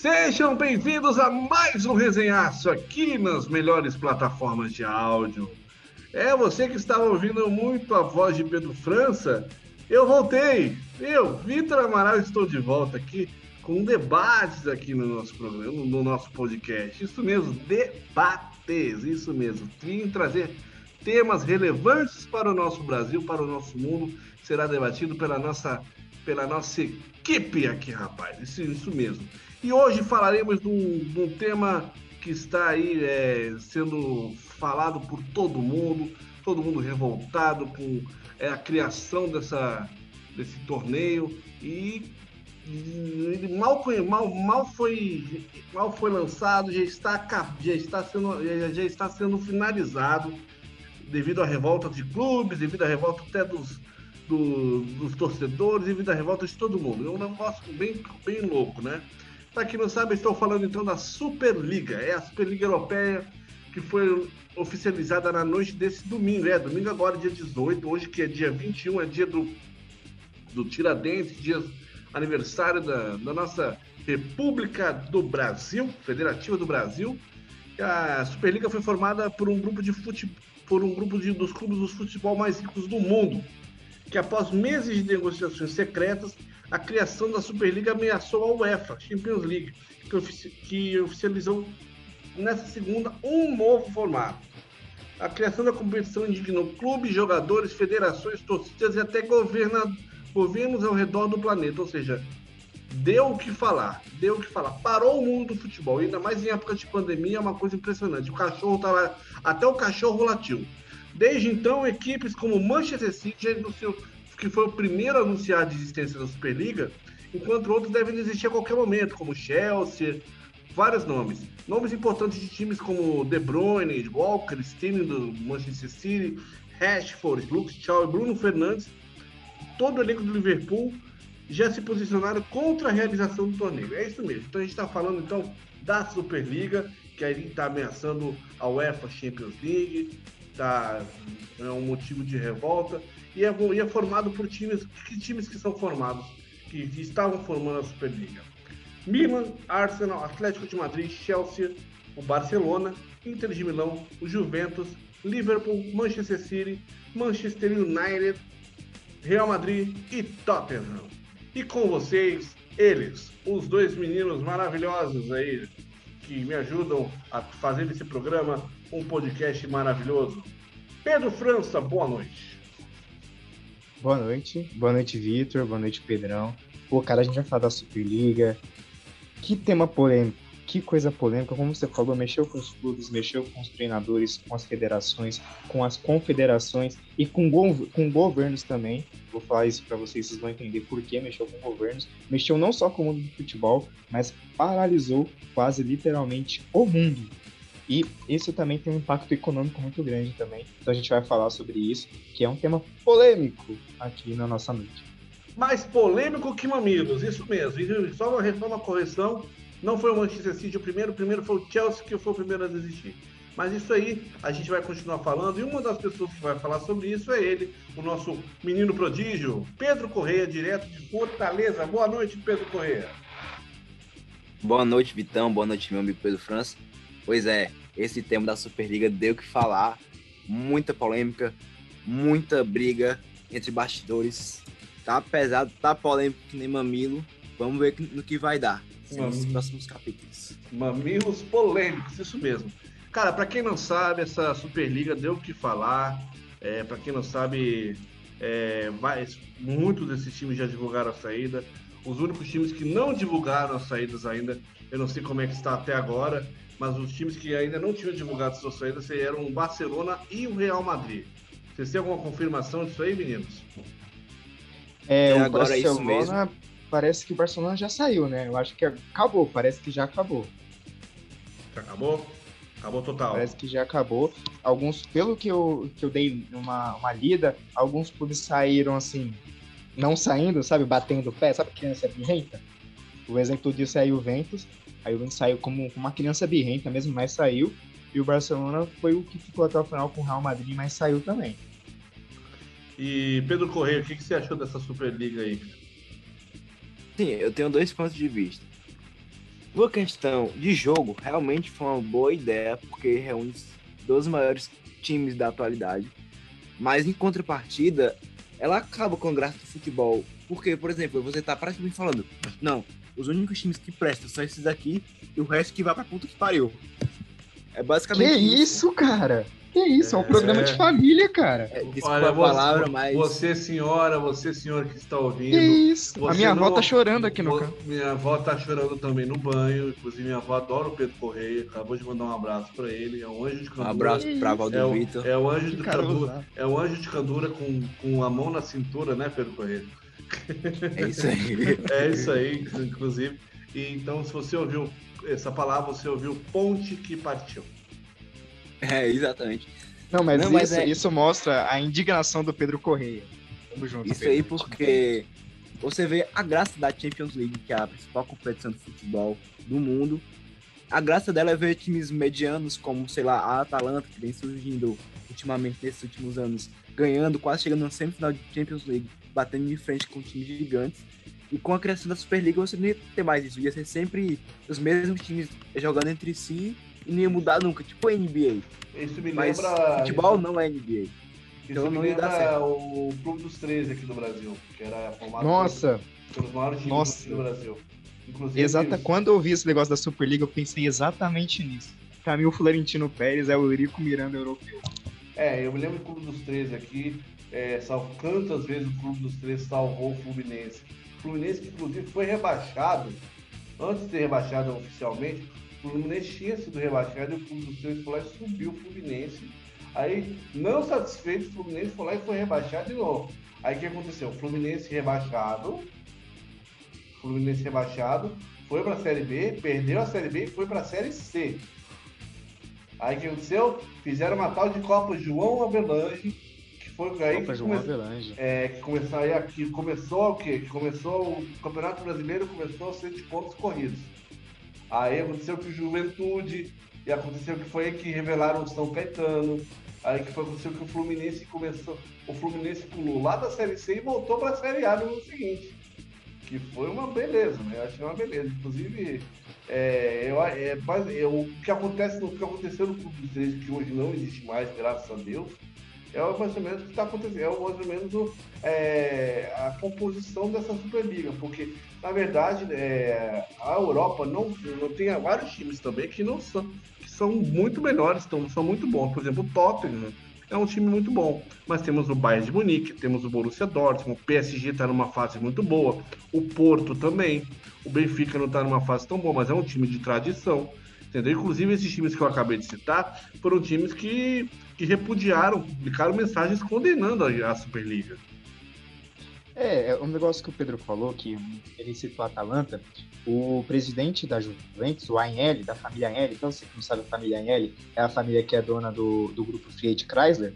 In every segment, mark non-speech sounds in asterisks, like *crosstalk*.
Sejam bem-vindos a mais um resenhaço aqui nas melhores plataformas de áudio. É você que estava ouvindo muito a voz de Pedro França. Eu voltei. Eu, Vitor Amaral, estou de volta aqui com debates aqui no nosso programa, no nosso podcast. Isso mesmo, debates, isso mesmo. Vim trazer temas relevantes para o nosso Brasil, para o nosso mundo. Será debatido pela nossa, pela nossa equipe aqui, rapaz. Isso, isso mesmo. E hoje falaremos de um, tema que está aí é, sendo falado por todo mundo, todo mundo revoltado com é, a criação dessa, desse torneio e, e mal, mal, mal, foi, mal foi lançado, já está, já está, sendo, já, já está sendo finalizado devido à revolta de clubes, devido à revolta até dos, do, dos torcedores, devido à revolta de todo mundo. É um negócio bem, bem louco, né? Para quem não sabe, estou falando então da Superliga. É a Superliga Europeia que foi oficializada na noite desse domingo. É, domingo agora, dia 18. Hoje que é dia 21, é dia do, do Tiradentes, dia aniversário da, da nossa República do Brasil, Federativa do Brasil. A Superliga foi formada por um grupo de futebol, por um grupo de, dos clubes dos futebol mais ricos do mundo, que após meses de negociações secretas a criação da Superliga ameaçou a UEFA Champions League, que, ofici que oficializou nessa segunda um novo formato. A criação da competição indignou clubes, jogadores, federações, torcidas e até governa governos ao redor do planeta. Ou seja, deu o que falar, deu o que falar. Parou o mundo do futebol, ainda mais em época de pandemia, é uma coisa impressionante. O cachorro tá lá, até o cachorro latiu. Desde então, equipes como Manchester City já anunciou que foi o primeiro a anunciar a existência da Superliga, enquanto outros devem existir a qualquer momento, como Chelsea, vários nomes. Nomes importantes de times como De Bruyne, Walker, Sterling do Manchester City, Rashford, Luke Shaw e Bruno Fernandes, todo o elenco do Liverpool já se posicionaram contra a realização do torneio. É isso mesmo. Então a gente está falando então da Superliga, que aí está ameaçando a UEFA Champions League, tá, é um motivo de revolta e é, e é formado por times. Que times que são formados? Que estavam formando a Superliga? Milan, Arsenal, Atlético de Madrid, Chelsea, o Barcelona, Inter de Milão, o Juventus, Liverpool, Manchester City, Manchester United, Real Madrid e Tottenham. E com vocês, eles, os dois meninos maravilhosos aí, que me ajudam a fazer esse programa um podcast maravilhoso. Pedro França, boa noite. Boa noite. Boa noite, Vitor. Boa noite, Pedrão. Pô, cara, a gente vai falar da Superliga. Que tema polêmico. Que coisa polêmica. Como você falou, mexeu com os clubes, mexeu com os treinadores, com as federações, com as confederações e com, com governos também. Vou falar isso para vocês, vocês vão entender por que mexeu com governos. Mexeu não só com o mundo do futebol, mas paralisou quase literalmente o mundo. E isso também tem um impacto econômico muito grande também. Então a gente vai falar sobre isso, que é um tema polêmico aqui na nossa noite. Mais polêmico que mamilos, isso mesmo. E só uma, reforma correção, não foi o Manchester City o primeiro, o primeiro foi o Chelsea que foi o primeiro a desistir. Mas isso aí a gente vai continuar falando e uma das pessoas que vai falar sobre isso é ele, o nosso menino prodígio, Pedro Correia, direto de Fortaleza. Boa noite, Pedro Correia. Boa noite, Vitão. Boa noite, meu amigo Pedro França. Pois é, esse tema da Superliga deu que falar, muita polêmica, muita briga entre bastidores. Tá pesado, tá polêmico que nem mamilo. Vamos ver no que vai dar nos próximos capítulos. Mamilos polêmicos, isso mesmo. Cara, para quem não sabe, essa Superliga deu o que falar. É, para quem não sabe, é, vai, muitos desses times já divulgaram a saída. Os únicos times que não divulgaram as saídas ainda, eu não sei como é que está até agora, mas os times que ainda não tinham divulgado suas saídas eram o Barcelona e o Real Madrid. Vocês têm alguma confirmação disso aí, meninos? É, o agora Barcelona, é isso mesmo. parece que o Barcelona já saiu, né? Eu acho que acabou, parece que já acabou. Já acabou? Acabou total. Parece que já acabou. Alguns, pelo que eu, que eu dei uma, uma lida, alguns clubes saíram assim, não saindo, sabe, batendo o pé, sabe criança birrenta? O exemplo disso é o Ventus. Aí o Ventus saiu como uma criança birrenta mesmo, mas saiu. E o Barcelona foi o que ficou até o final com o Real Madrid, mas saiu também. E Pedro Correia, o que, que você achou dessa Superliga aí? Sim, eu tenho dois pontos de vista. Por questão de jogo, realmente foi uma boa ideia, porque reúne dois maiores times da atualidade. Mas em contrapartida, ela acaba com a graça do futebol. Porque, por exemplo, você tá praticamente falando, não, os únicos times que prestam são esses aqui e o resto que vai pra puta que pariu. É basicamente. Que isso, isso cara? Que isso, é um programa é... de família, cara. É, desculpa Olha, a palavra, você, mas. Você, senhora, você, senhor que está ouvindo. Que isso? A minha não... avó tá chorando aqui no canto. Minha avó tá chorando também no banho. Inclusive, minha avó adora o Pedro Correia. Acabou de mandar um abraço pra ele. É um anjo de candura. Um abraço pra avó do é Vitor. É o anjo de candura. É o anjo de candura com, com a mão na cintura, né, Pedro Correia? É isso aí. *laughs* é isso aí, inclusive. E, então, se você ouviu essa palavra, você ouviu ponte que partiu. É, exatamente. Não, mas, Não, mas isso, é... isso mostra a indignação do Pedro Correia. Vamos junto, isso Pedro. aí porque você vê a graça da Champions League, que é a principal competição de futebol do mundo. A graça dela é ver times medianos como, sei lá, a Atalanta, que vem surgindo ultimamente nesses últimos anos, ganhando, quase chegando na semifinal de Champions League, batendo de frente com times gigantes. E com a criação da Superliga você não ia ter mais isso, ia ser sempre os mesmos times jogando entre si e não ia mudar nunca, tipo a NBA. Isso me Mas lembra. Futebol não é NBA. Isso então não ia dar certo. o Clube dos 13 aqui no Brasil, que era formado Nossa. pelos maiores times Nossa. do Brasil. Inclusive, Exata, quando eu vi esse negócio da Superliga, eu pensei exatamente nisso. Pra mim, o Florentino Pérez é o Eurico Miranda europeu. É, eu me lembro do Clube dos 13 aqui, é, salvo, quantas vezes o Clube dos 13 salvou o Fluminense. O Fluminense, que inclusive foi rebaixado, antes de ser rebaixado oficialmente, o Fluminense tinha sido rebaixado e o Clube dos 13 foi lá e subiu o Fluminense. Aí, não satisfeito, o Fluminense foi lá e foi rebaixado de novo. Aí o que aconteceu? O Fluminense rebaixado, Fluminense rebaixado, foi para a Série B, perdeu a Série B e foi para a Série C. Aí o que aconteceu? Fizeram uma tal de Copa João Avelange, foi aí que, come... É, que começou aí aqui, começou o quê? Que começou o Campeonato Brasileiro começou a ser de pontos corridos. Aí aconteceu que o Juventude, e aconteceu que foi aí que revelaram o São Caetano, aí que foi, aconteceu que o Fluminense começou, o Fluminense pulou lá da Série C e voltou para a Série A no ano seguinte. Que foi uma beleza, né? Eu achei uma beleza. Inclusive, é, eu, é, é, o, que acontece, o que aconteceu no Clube dos 13, que hoje não existe mais, graças a Deus, é mais ou menos o que está acontecendo, é mais ou menos é, a composição dessa Superliga, porque na verdade é, a Europa não, não tem vários times também que não são, que são muito melhores, então, são muito bons. Por exemplo, o Tottenham é um time muito bom, mas temos o Bayern de Munique, temos o Borussia Dortmund, o PSG está numa fase muito boa, o Porto também, o Benfica não está numa fase tão boa, mas é um time de tradição. Entendeu? Inclusive, esses times que eu acabei de citar foram times que, que repudiaram, publicaram mensagens condenando a, a Superliga. É, é um negócio que o Pedro falou, que ele citou a Atalanta, o presidente da Juventus, o ANL, da família ANL, então você que não sabe a família ANL, é a família que é dona do, do grupo Fiat Chrysler,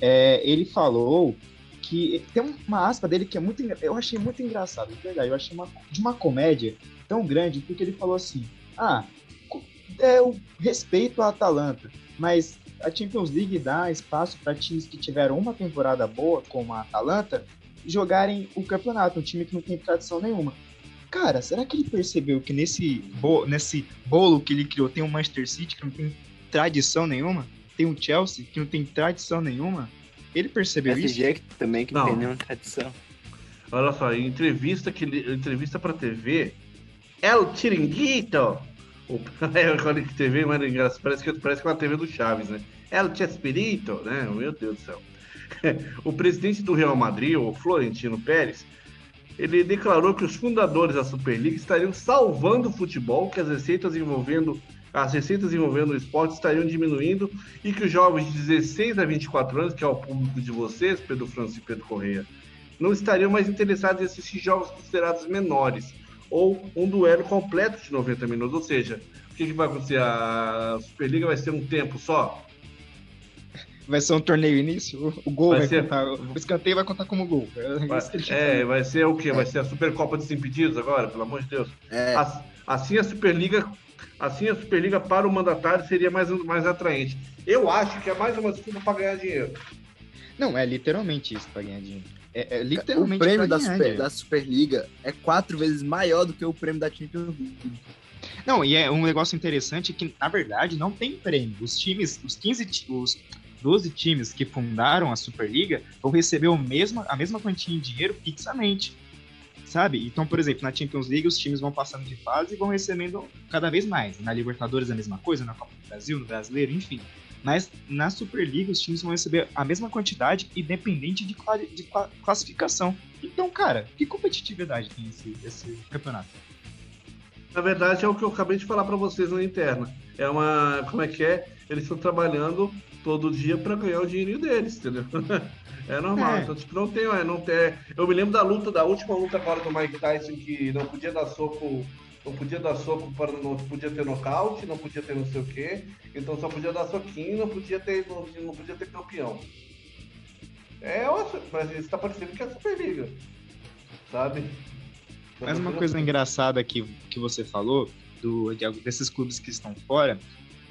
é, ele falou que tem uma aspa dele que é muito eu achei muito engraçado, de verdade, eu achei uma, de uma comédia tão grande, porque ele falou assim, ah, é o respeito à Atalanta, mas a Champions League dá espaço para times que tiveram uma temporada boa, como a Atalanta, jogarem o campeonato, um time que não tem tradição nenhuma. Cara, será que ele percebeu que nesse, bo nesse bolo que ele criou tem um Manchester City que não tem tradição nenhuma? Tem um Chelsea que não tem tradição nenhuma? Ele percebeu isso? PSG também que não, não tem nenhuma tradição. Olha só, em entrevista, que, entrevista pra TV, El Chiringuito o, *laughs* é, que TV, mas engraçado, parece que, parece que é uma TV do Chaves, né? El Chespirito, né? Meu Deus do céu. *laughs* o presidente do Real Madrid, o Florentino Pérez, ele declarou que os fundadores da Superliga estariam salvando o futebol, que as receitas envolvendo as receitas envolvendo o esporte estariam diminuindo e que os jovens de 16 a 24 anos, que é o público de vocês, Pedro Francisco e Pedro Correia, não estariam mais interessados em assistir jogos considerados menores ou um duelo completo de 90 minutos. Ou seja, o que, que vai acontecer? A Superliga vai ser um tempo só? Vai ser um torneio início? O gol vai, vai ser... contar. O escanteio vai contar como gol. É vai, é, vai ser o quê? Vai ser a Supercopa dos Impedidos agora, pelo amor de Deus. É. Assim a Superliga. Assim a Superliga para o mandatário seria mais, mais atraente. Eu acho que é mais uma desculpa para ganhar dinheiro. Não, é literalmente isso para ganhar dinheiro. É, é literalmente o prêmio da, Super, da Superliga é quatro vezes maior do que o prêmio da Champions League. Não, e é um negócio interessante que, na verdade, não tem prêmio. Os times, os 15, os 12 times que fundaram a Superliga vão receber o mesmo, a mesma quantia de dinheiro fixamente. Sabe? Então, por exemplo, na Champions League, os times vão passando de fase e vão recebendo cada vez mais. Na Libertadores, a mesma coisa, na Copa do Brasil, no Brasileiro, enfim. Mas na Superliga, os times vão receber a mesma quantidade, independente de, de classificação. Então, cara, que competitividade tem esse, esse campeonato? Na verdade, é o que eu acabei de falar para vocês na interna. É uma. Como é que é? Eles estão trabalhando todo dia para ganhar o dinheirinho deles, entendeu? *laughs* É normal. É. Então, tipo, não tem, é, não tem. Eu me lembro da luta, da última luta agora do Mike Tyson, que não podia dar soco, não podia dar soco para não podia ter nocaute, não podia ter não sei o quê. Então só podia dar soquinho, não podia ter, não, não podia ter campeão. É, mas isso tá parecendo que é a Superliga. Sabe? Mas uma coisa engraçada que, que você falou, do, de, desses clubes que estão fora,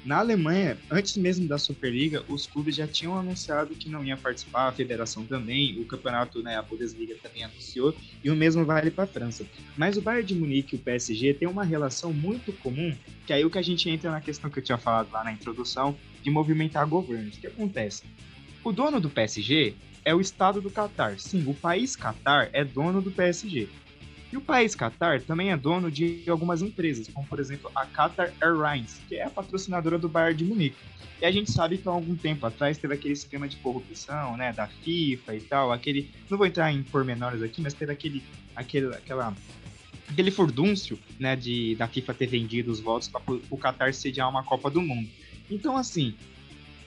na Alemanha, antes mesmo da Superliga, os clubes já tinham anunciado que não ia participar, a federação também, o campeonato, né, a Bundesliga também anunciou, e o mesmo vale para a França. Mas o Bayern de Munique e o PSG têm uma relação muito comum, que é aí o que a gente entra na questão que eu tinha falado lá na introdução, de movimentar governos. O que acontece? O dono do PSG é o Estado do Catar. Sim, o país Catar é dono do PSG. E o país Qatar também é dono de algumas empresas, como por exemplo a Qatar Airlines, que é a patrocinadora do Bayern de Munique. E a gente sabe que há algum tempo atrás teve aquele esquema de corrupção, né, da FIFA e tal, aquele, não vou entrar em pormenores aqui, mas teve aquele, aquele, aquela, aquele furdúncio, né, de da FIFA ter vendido os votos para o Qatar sediar uma Copa do Mundo. Então, assim,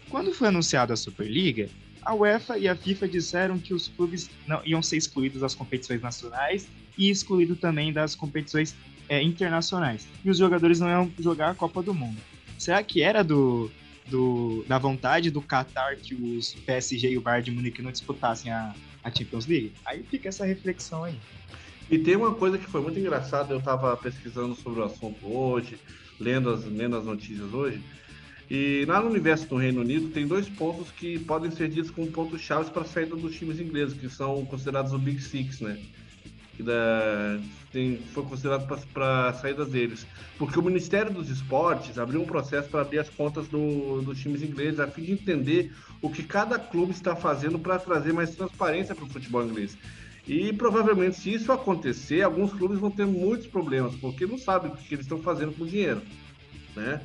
quando foi anunciada a Superliga, a UEFA e a FIFA disseram que os clubes não iam ser excluídos das competições nacionais e excluído também das competições é, internacionais. E os jogadores não iam jogar a Copa do Mundo. Será que era do, do, da vontade do Qatar que os PSG e o Bayern de Munique não disputassem a, a Champions League? Aí fica essa reflexão aí. E tem uma coisa que foi muito engraçada, eu estava pesquisando sobre o assunto hoje, lendo as, lendo as notícias hoje, e lá no universo do Reino Unido tem dois pontos que podem ser ditos como pontos chaves para a saída dos times ingleses, que são considerados o Big Six, né? Da, tem, foi considerado para a saída deles. Porque o Ministério dos Esportes abriu um processo para abrir as contas do, dos times ingleses, a fim de entender o que cada clube está fazendo para trazer mais transparência para o futebol inglês. E provavelmente, se isso acontecer, alguns clubes vão ter muitos problemas, porque não sabem o que eles estão fazendo com o dinheiro. Né?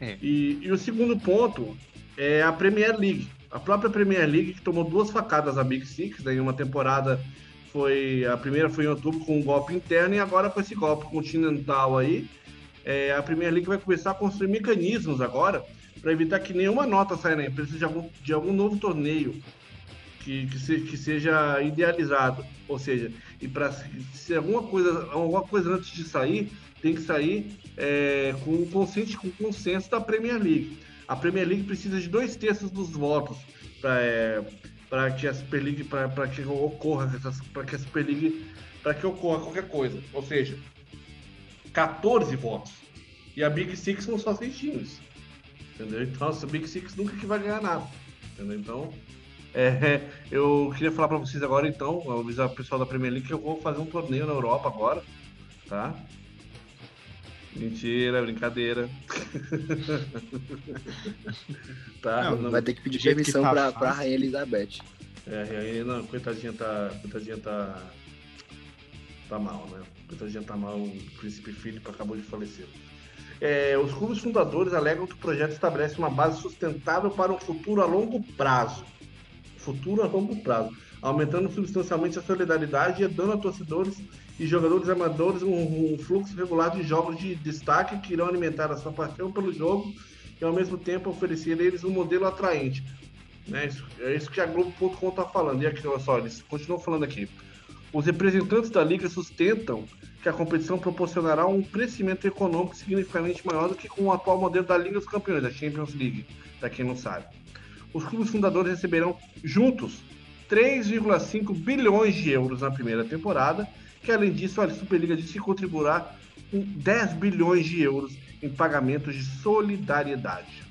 É. E, e o segundo ponto é a Premier League. A própria Premier League, que tomou duas facadas a Big Six né, em uma temporada foi a primeira foi em outubro com um golpe interno e agora com esse golpe continental aí, é, a Premier League vai começar a construir mecanismos agora para evitar que nenhuma nota saia na empresa de algum, de algum novo torneio que, que, se, que seja idealizado, ou seja, e para se alguma coisa alguma coisa antes de sair tem que sair é, com consenso com consenso da Premier League. A Premier League precisa de dois terços dos votos para é, para que a Super League, para que ocorra, para que a Super League, para que ocorra qualquer coisa. Ou seja, 14 votos. E a Big Six são só seis times. Entendeu? Então a Big Six nunca que vai ganhar nada. Entendeu? Então, é, *laughs* eu queria falar para vocês agora, então, avisar o pessoal da Premier League que eu vou fazer um torneio na Europa agora, tá? Mentira, brincadeira. *laughs* tá, não, não, vai ter que pedir permissão que tá pra, pra Rainha Elizabeth. É, a Rainha, não, coitadinha tá. Coitadinha tá. Tá mal, né? Coitadinha tá mal, o príncipe Filipe acabou de falecer. É, os clubes fundadores alegam que o projeto estabelece uma base sustentável para um futuro a longo prazo. Futuro a longo prazo, aumentando substancialmente a solidariedade e dando a torcedores e jogadores amadores um, um, fluxo regular de jogos de destaque que irão alimentar a sua paixão pelo jogo e ao mesmo tempo oferecer a eles um modelo atraente. Né? Isso, é isso que a Globo.com está falando. E aqui, olha só, eles continuam falando aqui. Os representantes da liga sustentam que a competição proporcionará um crescimento econômico significativamente maior do que com o atual modelo da Liga dos Campeões, da Champions League, para quem não sabe. Os clubes fundadores receberão juntos 3,5 bilhões de euros na primeira temporada que além disso, a Superliga disse que contribuirá com 10 bilhões de euros em pagamentos de solidariedade.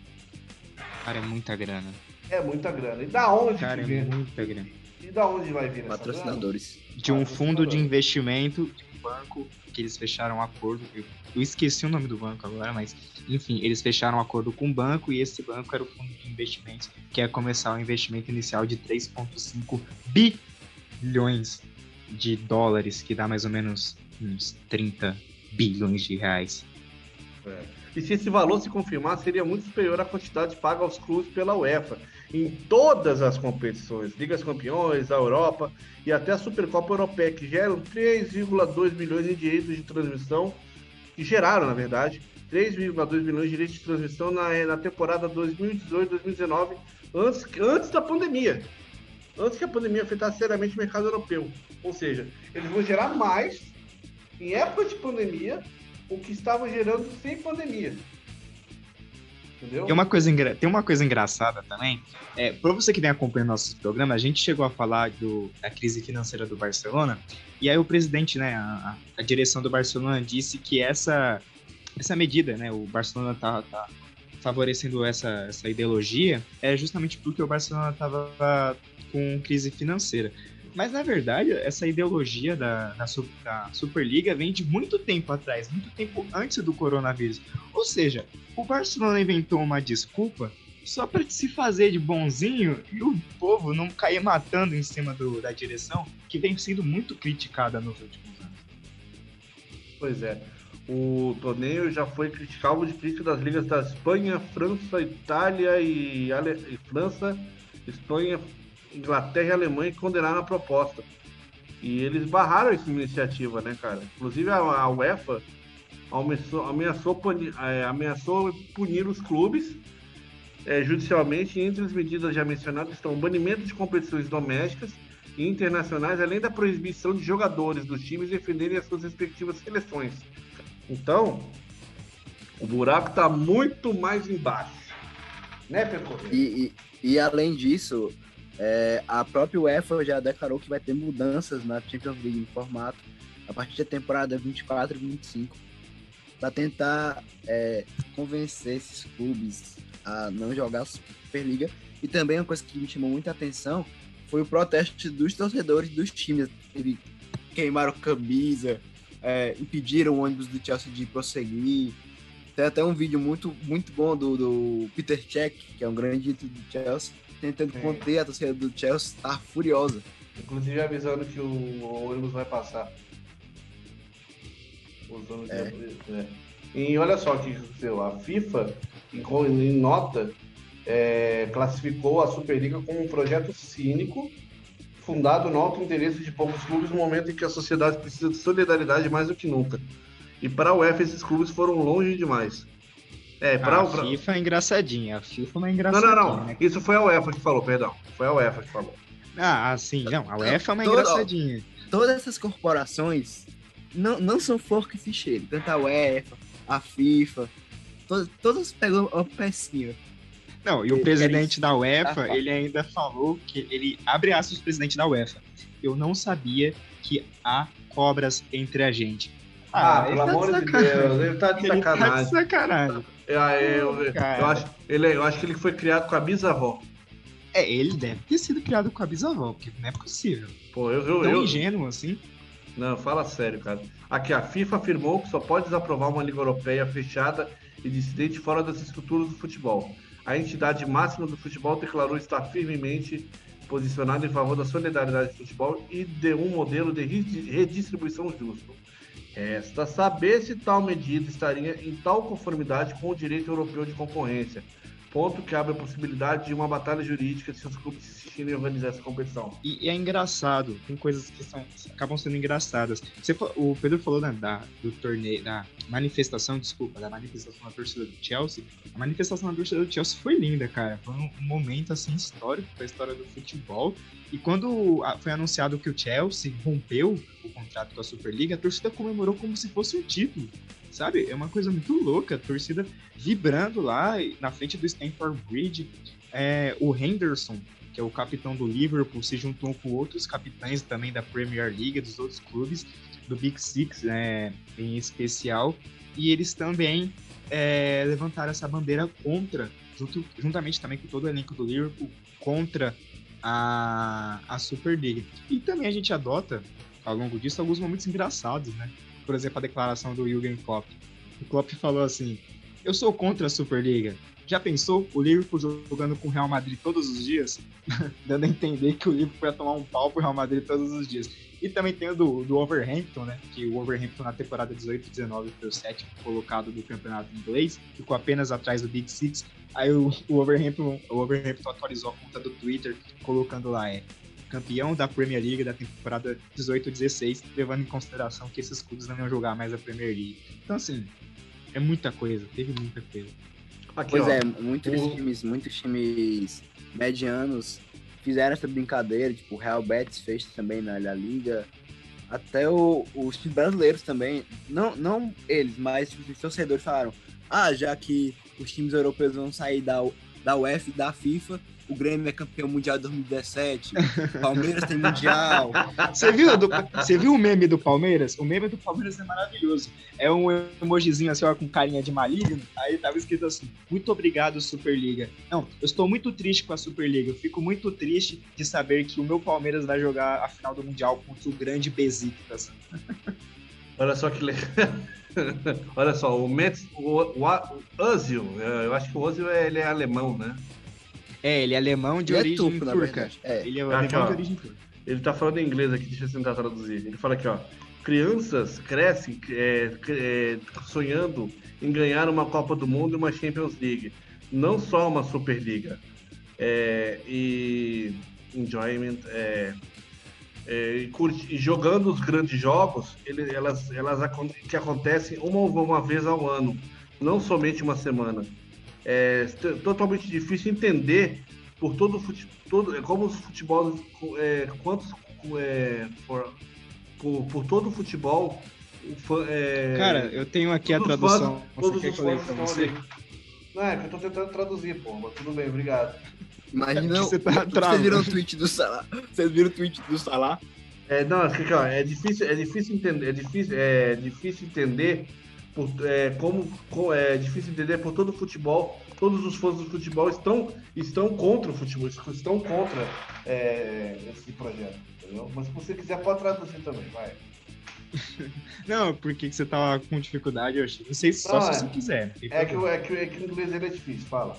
Cara, é muita grana. É muita grana. E da onde Cara, que é muita grana. E da onde vai vir Patrocinadores. De um fundo de investimento banco que eles fecharam um acordo. Eu, eu esqueci o nome do banco agora, mas enfim, eles fecharam um acordo com o banco e esse banco era o fundo de investimentos que ia começar o um investimento inicial de 3,5 bilhões de dólares, que dá mais ou menos uns 30 bilhões de reais. É. E se esse valor se confirmar, seria muito superior à quantidade paga aos clubes pela UEFA em todas as competições, Ligas Campeões, a Europa e até a Supercopa Europeia, que geram 3,2 milhões de direitos de transmissão, que geraram, na verdade, 3,2 milhões de direitos de transmissão na, na temporada 2018-2019, antes, antes da pandemia. Antes que a pandemia afetasse seriamente o mercado europeu. Ou seja, eles vão gerar mais em época de pandemia o que estava gerando sem pandemia. Entendeu? Tem uma coisa, tem uma coisa engraçada também. É, para você que vem acompanhando nosso programa, a gente chegou a falar do, da crise financeira do Barcelona. E aí o presidente, né, a, a direção do Barcelona disse que essa, essa medida, né, o Barcelona tá, tá favorecendo essa, essa ideologia, é justamente porque o Barcelona estava com crise financeira. Mas na verdade, essa ideologia da, da, da, Superliga vem de muito tempo atrás, muito tempo antes do coronavírus. Ou seja, o Barcelona inventou uma desculpa só para se fazer de bonzinho e o povo não cair matando em cima do, da direção, que vem sendo muito criticada nos últimos anos. Pois é. O torneio já foi criticado de crítica das ligas da Espanha, França, Itália e, Ale... e França, Espanha, Inglaterra e Alemanha condenaram a proposta. E eles barraram essa iniciativa, né, cara? Inclusive a, a UEFA ameaçou, ameaçou, punir, é, ameaçou punir os clubes é, judicialmente. Entre as medidas já mencionadas estão o banimento de competições domésticas e internacionais, além da proibição de jogadores dos times defenderem as suas respectivas seleções. Então, o buraco está muito mais embaixo. Né, Pedro? E, e, e além disso, é, a própria UEFA já declarou que vai ter mudanças na Champions League em formato a partir da temporada 24 e 25 para tentar é, convencer esses clubes a não jogar a Superliga. E também uma coisa que me chamou muita atenção foi o protesto dos torcedores dos times. Eles queimaram camisa, é, impediram o ônibus do Chelsea de prosseguir. Tem até um vídeo muito, muito bom do, do Peter Cech, que é um grande ídolo do Chelsea, tentando é. conter a torcida do Chelsea, tá furiosa. Inclusive avisando que o ônibus vai passar. É. é. E olha só o que aconteceu. A FIFA, em nota, é, classificou a Superliga como um projeto cínico, fundado no alto interesse de poucos clubes no momento em que a sociedade precisa de solidariedade mais do que nunca. E para a UEFA, esses clubes foram longe demais. É, pra, a pra... FIFA é engraçadinha, a FIFA não é engraçadinha. Não, não, não. Né? Isso foi a UEFA que falou, perdão. Foi a UEFA que falou. Ah, sim, não. A UEFA é uma engraçadinha. Todas essas corporações não, não são forca e ficheiro. Tanto a UEFA, a FIFA, todas, todas pegam uma pecinha. Não, e o presidente da UEFA, ele ainda falou que ele abre aspas o presidente da UEFA. Eu não sabia que há cobras entre a gente. Ah, ah pelo tá amor de Deus, ele tá de sacanagem. Ele tá de sacanagem. Eu, eu, eu, eu, acho, ele, eu acho que ele foi criado com a bisavó. É, ele deve ter sido criado com a bisavó, porque não é possível. Pô, eu, eu, Tão eu... ingênuo assim. Não, fala sério, cara. Aqui, a FIFA afirmou que só pode desaprovar uma Liga Europeia fechada e dissidente fora das estruturas do futebol. A entidade máxima do futebol declarou estar firmemente posicionada em favor da solidariedade do futebol e de um modelo de redistribuição justo. Resta saber se tal medida estaria em tal conformidade com o direito europeu de concorrência, ponto que abre a possibilidade de uma batalha jurídica se os clubes insistirem em organizar essa competição. E, é engraçado, tem coisas que são, acabam sendo engraçadas. Você, o Pedro falou né, da, do torneio, da manifestação, desculpa, da manifestação da torcida do Chelsea. A manifestação da torcida do Chelsea foi linda, cara. Foi um, um momento assim histórico para a história do futebol. E quando foi anunciado que o Chelsea rompeu o contrato com a Superliga, a torcida comemorou como se fosse um título sabe? É uma coisa muito louca, a torcida vibrando lá na frente do Stamford Bridge. É, o Henderson, que é o capitão do Liverpool, se juntou com outros capitães também da Premier League, dos outros clubes, do Big Six né, em especial, e eles também é, levantaram essa bandeira contra, junto, juntamente também com todo o elenco do Liverpool, contra a, a Superliga. E também a gente adota ao longo disso alguns momentos engraçados, né? Por exemplo, a declaração do Jürgen Klopp. O Klopp falou assim: Eu sou contra a Superliga. Já pensou o Liverpool jogando com o Real Madrid todos os dias? *laughs* Dando a entender que o Liverpool ia tomar um pau pro Real Madrid todos os dias. E também tem o do, do Overhampton, né? Que o Overhampton na temporada 18-19 foi o sétimo colocado do campeonato inglês, ficou apenas atrás do Big Six. Aí o, o, Overhampton, o Overhampton atualizou a conta do Twitter, colocando lá, é campeão da Premier League da temporada 18-16, levando em consideração que esses clubes não iam jogar mais a Premier League. Então, assim, é muita coisa, teve muita coisa. Aqui, pois ó, é, muitos o... times, muitos times medianos fizeram essa brincadeira, tipo, o Real Betis fez também na La Liga, até o, os times brasileiros também, não, não eles, mas os torcedores falaram, ah, já que os times europeus vão sair da, da UEFA e da FIFA, o Grêmio é campeão mundial de 2017, Palmeiras tem mundial. Você viu, do, você viu o meme do Palmeiras? O meme do Palmeiras é maravilhoso. É um emojizinho assim, ó, com carinha de maligno. Aí tava escrito assim: Muito obrigado, Superliga. Não, eu estou muito triste com a Superliga. Eu fico muito triste de saber que o meu Palmeiras vai jogar a final do Mundial contra o grande Besiktas. *laughs* Olha só que legal. *laughs* Olha só, o Metz, o, o, o Ozil, é, eu acho que o Ozil é, ele é alemão, né? É, ele é alemão de ele é origem é turca. É. Ele é aqui, alemão ó, de origem turca. Ele tá falando em inglês aqui, deixa eu tentar traduzir. Ele fala aqui, ó. Crianças crescem é, é, sonhando em ganhar uma Copa do Mundo e uma Champions League. Não só uma Superliga. É, e enjoyment, é, é, e, curte, e, jogando os grandes jogos, ele, elas, elas que acontecem uma, uma vez ao ano, não somente uma semana é totalmente difícil entender por todo o futebol, todo, é como os futebol, é, quantos, é, por, por, por, todo o futebol. É, Cara, eu tenho aqui a tradução. Fãs, todos os fãs pra você? Não, é que eu tô tentando traduzir, pô, mas tudo bem, obrigado. Imagina, é *laughs* você tá vocês viram o tweet do Salah? Vocês viram o tweet do Salah? É, não, é difícil, é difícil entender, é difícil, é difícil entender por, é, como, com, é difícil entender por todo o futebol, todos os fãs do futebol estão, estão contra o futebol, estão contra é, esse projeto, entendeu? Mas se você quiser, pode traduzir também, vai. *laughs* Não, porque você tava com dificuldade, eu achei. Não sei só Não, se é, você quiser. É que, é, que, é que o inglês ele é difícil, fala.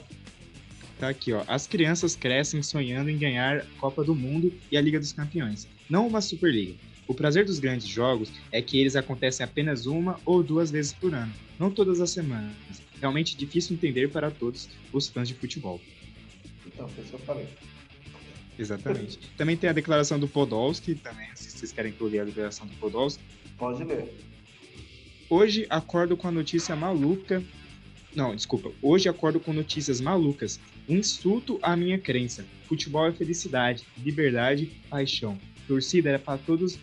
Tá aqui, ó. As crianças crescem sonhando em ganhar Copa do Mundo e a Liga dos Campeões, não uma Superliga. O prazer dos grandes jogos é que eles acontecem apenas uma ou duas vezes por ano, não todas as semanas. Realmente difícil entender para todos os fãs de futebol. Então, foi isso que eu falei. Exatamente. também tem a declaração do Podolski, também, se vocês querem que eu leia a declaração do Podolski. Pode ler. Hoje acordo com a notícia maluca. Não, desculpa. Hoje acordo com notícias malucas. Um insulto à minha crença. Futebol é felicidade, liberdade, paixão. Torcida é para todos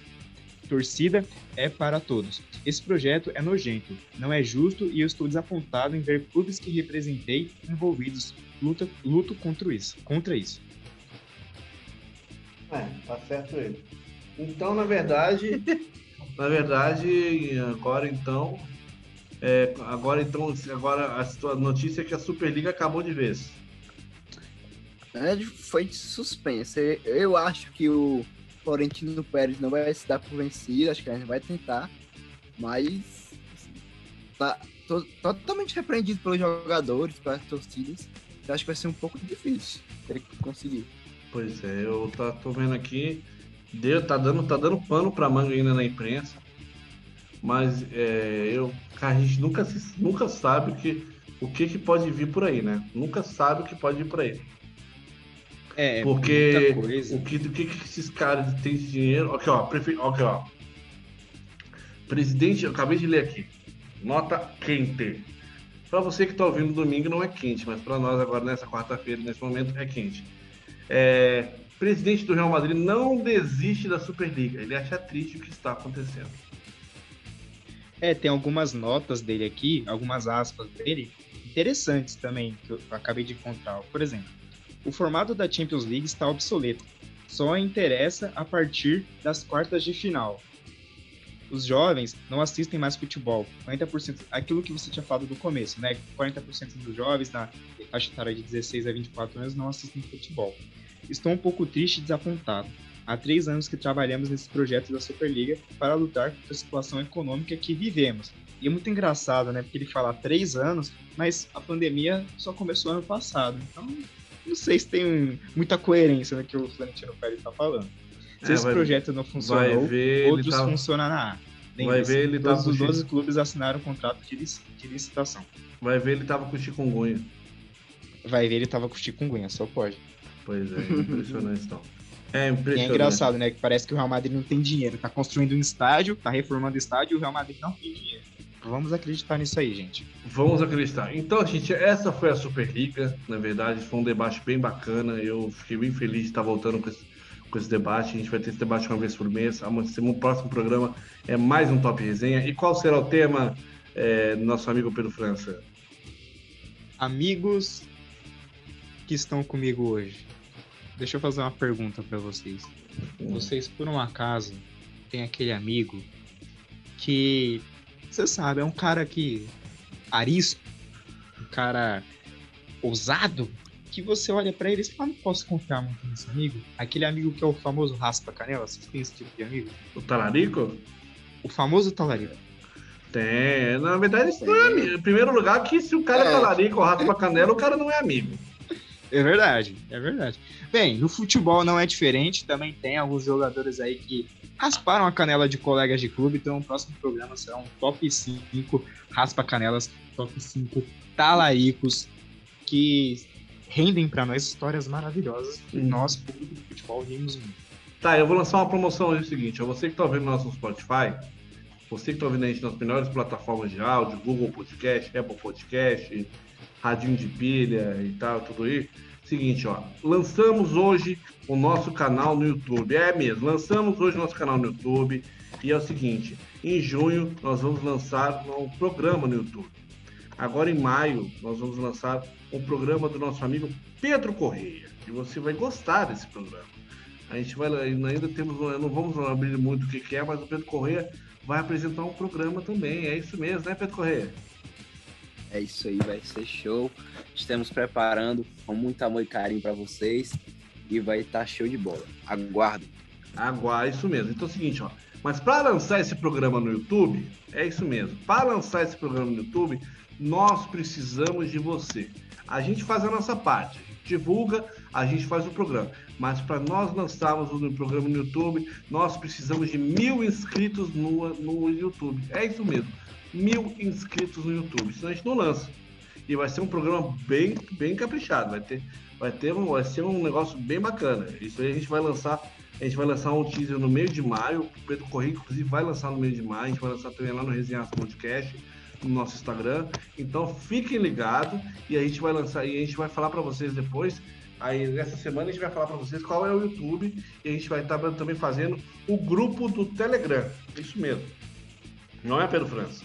torcida é para todos. Esse projeto é nojento, não é justo e eu estou desapontado em ver clubes que representei envolvidos. Luta, luto contra isso. Contra isso. É, tá certo ele. Então, na verdade, *laughs* na verdade, agora então, é, agora então, agora a notícia é que a Superliga acabou de vez. É, foi de suspense. Eu acho que o Florentino Pérez não vai se dar por vencido, acho que gente vai tentar, mas assim, tá tô, totalmente repreendido pelos jogadores, pelas torcidas. Eu acho que vai ser um pouco difícil ele conseguir. Pois é, eu tá, tô vendo aqui, deu, tá, dando, tá dando pano pra manga ainda na imprensa, mas é, eu, a gente nunca, nunca sabe o que, o que, que pode vir por aí, né? Nunca sabe o que pode vir por aí. É, Porque o que, o que, que esses caras têm de dinheiro. Aqui, ó, prefe... aqui, ó. Presidente, eu acabei de ler aqui. Nota quente. Para você que está ouvindo domingo não é quente, mas para nós agora nessa quarta-feira, nesse momento, é quente. É, presidente do Real Madrid não desiste da Superliga. Ele acha triste o que está acontecendo. É, tem algumas notas dele aqui, algumas aspas dele, interessantes também, que eu acabei de encontrar. Por exemplo, o formato da Champions League está obsoleto. Só interessa a partir das quartas de final. Os jovens não assistem mais futebol. 40%, aquilo que você tinha falado do começo, né? 40% dos jovens na faixa etária de 16 a 24 anos não assistem futebol. Estou um pouco triste e desapontado. Há três anos que trabalhamos nesse projeto da Superliga para lutar contra a situação econômica que vivemos. E é muito engraçado, né? Porque ele fala três anos, mas a pandemia só começou ano passado. Então, não sei se tem muita coerência no que o Florentino Pérez está falando. Se é, esse vai, projeto não funcionou, ver, outros tá... Vai ver, ele Todos os 12 clubes assinaram um contrato de, de licitação. Vai ver, ele tava com chikungunya. Vai ver, ele tava com chikungunya, só pode. Pois é, impressionante então. É impressionante. E é engraçado, né? Que parece que o Real Madrid não tem dinheiro. Tá construindo um estádio, tá reformando o estádio e o Real Madrid não tem dinheiro. Vamos acreditar nisso aí, gente. Vamos acreditar. Então, gente, essa foi a Superliga. Na verdade, foi um debate bem bacana. Eu fiquei bem feliz de estar voltando com esse, com esse debate. A gente vai ter esse debate uma vez por mês. O próximo programa é mais um Top Resenha. E qual será o tema, é, nosso amigo Pedro França? Amigos que estão comigo hoje. Deixa eu fazer uma pergunta para vocês. Hum. Vocês, por um acaso, têm aquele amigo que você sabe, é um cara que. arisco, um cara ousado, que você olha para ele e fala, não posso confiar muito nesse amigo. Aquele amigo que é o famoso raspa-canela, vocês têm esse tipo de amigo? O talarico? O famoso talarico. Tem, na verdade, isso não é amigo. Em primeiro lugar, que se o cara é, é talarico ou raspa-canela, o cara não é amigo. É verdade, é verdade. Bem, no futebol não é diferente, também tem alguns jogadores aí que rasparam a canela de colegas de clube, então o próximo programa será um top 5 raspa-canelas, top 5 talaricos que rendem para nós histórias maravilhosas e nós, público de futebol, rimos muito. Tá, eu vou lançar uma promoção hoje, é o seguinte, você que está ouvindo nosso Spotify, você que está ouvindo a gente nas melhores plataformas de áudio, Google Podcast, Apple Podcast, radinho de pilha e tal, tudo aí. Seguinte, ó, lançamos hoje o nosso canal no YouTube. É mesmo, lançamos hoje o nosso canal no YouTube. E é o seguinte, em junho nós vamos lançar um programa no YouTube. Agora em maio nós vamos lançar um programa do nosso amigo Pedro Correia. E você vai gostar desse programa. A gente vai ainda temos, não vamos abrir muito o que é, mas o Pedro Correia vai apresentar um programa também. É isso mesmo, né, Pedro Correia? É isso aí, vai ser show. Estamos preparando com muito amor e carinho para vocês e vai estar tá show de bola. Aguardem. Aguarde, isso mesmo. Então é o seguinte, ó. Mas para lançar esse programa no YouTube, é isso mesmo. Para lançar esse programa no YouTube, nós precisamos de você. A gente faz a nossa parte, divulga, a gente faz o programa. Mas para nós lançarmos o programa no YouTube, nós precisamos de mil inscritos no, no YouTube. É isso mesmo mil inscritos no YouTube. Senão a gente não lança. E vai ser um programa bem, bem caprichado. Vai ter, vai ter um, vai ser um negócio bem bacana. Isso aí a gente vai lançar. A gente vai lançar um teaser no meio de maio. O Pedro Correia, inclusive, vai lançar no meio de maio. A gente vai lançar também lá no Resenhaço Podcast, no nosso Instagram. Então fiquem ligados e a gente vai lançar e a gente vai falar para vocês depois. Aí nessa semana a gente vai falar para vocês qual é o YouTube e a gente vai estar tá também fazendo o grupo do Telegram. Isso mesmo. Não é Pedro França?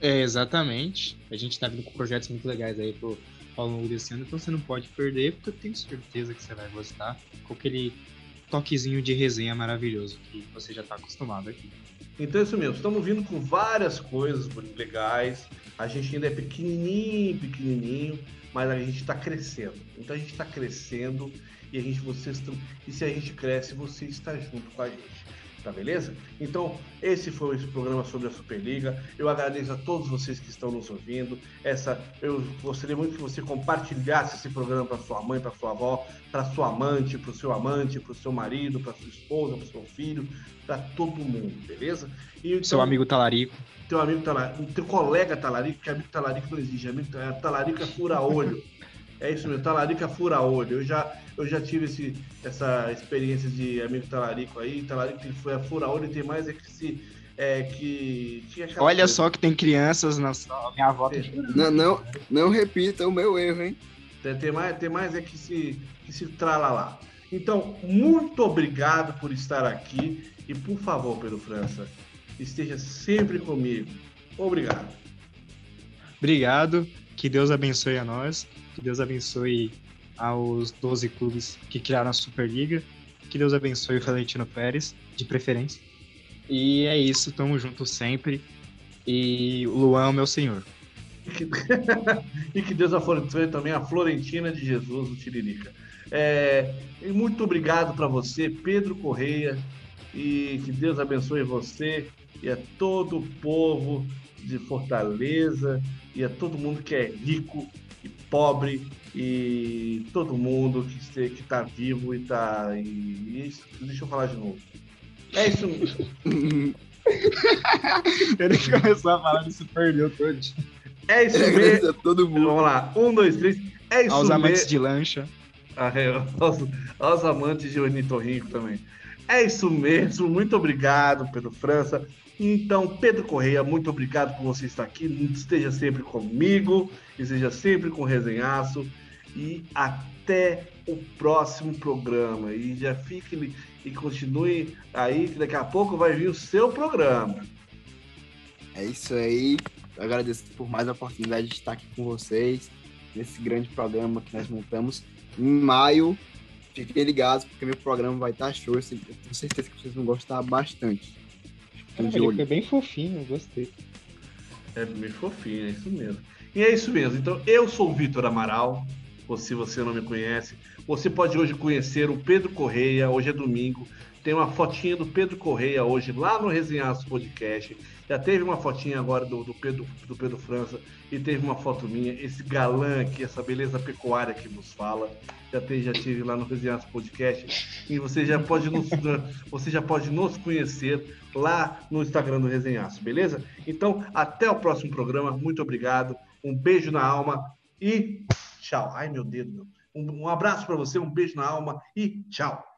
É, exatamente. A gente tá vindo com projetos muito legais aí pro, ao longo desse ano, então você não pode perder, porque eu tenho certeza que você vai gostar com aquele toquezinho de resenha maravilhoso que você já tá acostumado aqui. Então é isso mesmo, estamos vindo com várias coisas legais. A gente ainda é pequenininho, pequenininho, mas a gente está crescendo. Então a gente está crescendo e a gente, vocês e se a gente cresce, você está junto com a gente. Tá beleza? Então, esse foi o programa sobre a Superliga. Eu agradeço a todos vocês que estão nos ouvindo. Essa, eu gostaria muito que você compartilhasse esse programa para sua mãe, para sua avó, para sua amante, para o seu amante, para o seu marido, para sua esposa, para o seu filho, para todo mundo, beleza? E, então, seu amigo talarico. Teu amigo talarico, teu colega talarico, que amigo talarico não existe, amigo talarico é fura olho. *laughs* É isso mesmo, talarica fura olho. Eu já, eu já tive esse, essa experiência de amigo talarico aí. Talarico que foi a fura olho e tem mais é que se. É, que tinha Olha coisa. só que tem crianças na minha avó. Tá não, não, não repita o meu erro, hein? Tem, tem, mais, tem mais é que se, que se trala lá. Então, muito obrigado por estar aqui. E por favor, Pedro França, esteja sempre comigo. Obrigado. Obrigado. Que Deus abençoe a nós. Que Deus abençoe aos 12 clubes que criaram a Superliga. Que Deus abençoe o Valentino Pérez, de preferência. E é isso, tamo junto sempre. E o Luan é o meu senhor. e que *laughs* Deus abençoe também a Florentina de Jesus, o Tiririca. É, muito obrigado para você, Pedro Correia, e que Deus abençoe você e a todo o povo de Fortaleza e a todo mundo que é rico pobre e todo mundo que está vivo e está. E, isso, deixa eu falar de novo. É isso. *laughs* Ele começou a falar e se perdeu todo. É isso mesmo. todo mundo. Vamos lá. Um, dois, três. É isso Aos amantes de lancha. Ah, é, aos, aos amantes de ornitorrinco também. É isso mesmo. Muito obrigado, Pedro França. Então, Pedro Correia, muito obrigado por você estar aqui. Esteja sempre comigo, esteja sempre com o Resenhaço. E até o próximo programa. E já fique e continue aí, que daqui a pouco vai vir o seu programa. É isso aí. Eu agradeço por mais a oportunidade de estar aqui com vocês nesse grande programa que nós montamos em maio. Fiquem ligados, porque meu programa vai estar show. Eu tenho certeza que vocês vão gostar bastante. Cara, ele foi bem fofinho, gostei. É bem fofinho, é isso mesmo. E é isso mesmo. Então, eu sou o Vitor Amaral. Ou se você não me conhece, você pode hoje conhecer o Pedro Correia. Hoje é domingo. Tem uma fotinha do Pedro Correia hoje lá no Resenhaço Podcast. Já teve uma fotinha agora do, do, Pedro, do Pedro França e teve uma foto minha. Esse galã aqui, essa beleza pecuária que nos fala. Já, teve, já tive lá no Resenhaço Podcast. E você já pode nos, *laughs* você já pode nos conhecer lá no Instagram do Resenhaço, beleza? Então, até o próximo programa. Muito obrigado. Um beijo na alma e tchau. Ai, meu dedo. Um, um abraço para você, um beijo na alma e tchau.